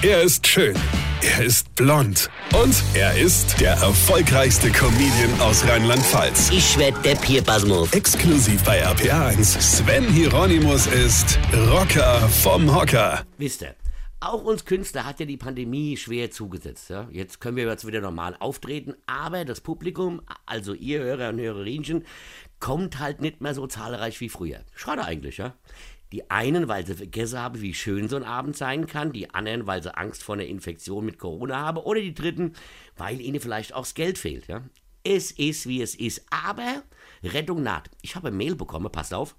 Er ist schön. Er ist blond. Und er ist der erfolgreichste Comedian aus Rheinland-Pfalz. Ich werd der Pierpasmus. Exklusiv bei RPA1. Sven Hieronymus ist Rocker vom Hocker. Wisst ihr, auch uns Künstler hat ja die Pandemie schwer zugesetzt. Ja? Jetzt können wir jetzt wieder normal auftreten, aber das Publikum, also ihr Hörer und Hörerinchen, kommt halt nicht mehr so zahlreich wie früher. Schade eigentlich, ja. Die einen, weil sie vergessen haben, wie schön so ein Abend sein kann, die anderen, weil sie Angst vor einer Infektion mit Corona haben oder die dritten, weil ihnen vielleicht auch das Geld fehlt. Ja? Es ist, wie es ist, aber Rettung naht. Ich habe eine Mail bekommen, passt auf.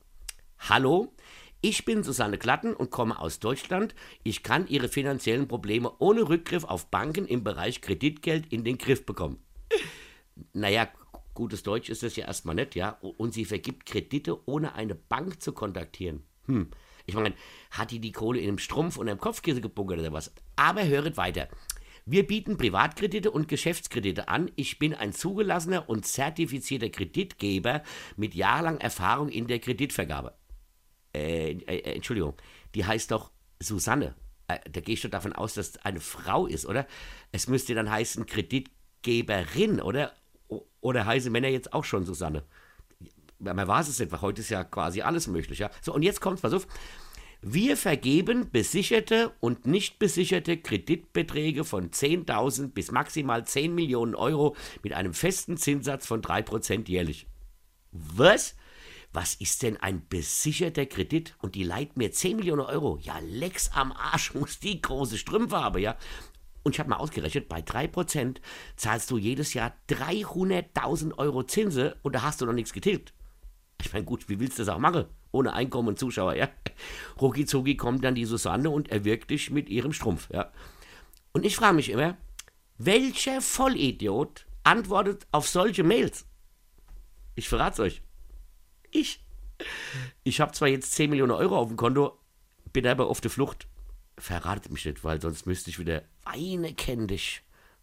Hallo, ich bin Susanne Glatten und komme aus Deutschland. Ich kann Ihre finanziellen Probleme ohne Rückgriff auf Banken im Bereich Kreditgeld in den Griff bekommen. Naja, gutes Deutsch ist das ja erstmal nicht, ja. Und sie vergibt Kredite, ohne eine Bank zu kontaktieren. Hm. Ich meine, hat die die Kohle in einem Strumpf und einem Kopfkissen gebunkert oder was? Aber höret weiter. Wir bieten Privatkredite und Geschäftskredite an. Ich bin ein zugelassener und zertifizierter Kreditgeber mit jahrelang Erfahrung in der Kreditvergabe. Äh, äh, Entschuldigung, die heißt doch Susanne. Äh, da gehe ich doch davon aus, dass es eine Frau ist, oder? Es müsste dann heißen Kreditgeberin, oder? O oder heißen Männer jetzt auch schon Susanne? Man weiß es nicht, weil heute ist ja quasi alles möglich. Ja? So, und jetzt kommt, pass auf. Wir vergeben besicherte und nicht besicherte Kreditbeträge von 10.000 bis maximal 10 Millionen Euro mit einem festen Zinssatz von 3% jährlich. Was? Was ist denn ein besicherter Kredit? Und die leiht mir 10 Millionen Euro. Ja, Lex am Arsch muss die große Strümpfe haben, ja. Und ich habe mal ausgerechnet, bei 3% zahlst du jedes Jahr 300.000 Euro Zinse und da hast du noch nichts getilgt. Ich meine, gut, wie willst du das auch machen? Ohne Einkommen und Zuschauer, ja? Rucki zucki kommt dann die Susanne und erwirkt dich mit ihrem Strumpf, ja? Und ich frage mich immer, welcher Vollidiot antwortet auf solche Mails? Ich verrate euch. Ich. Ich habe zwar jetzt 10 Millionen Euro auf dem Konto, bin aber auf der Flucht. Verratet mich nicht, weil sonst müsste ich wieder Weine kenn dich.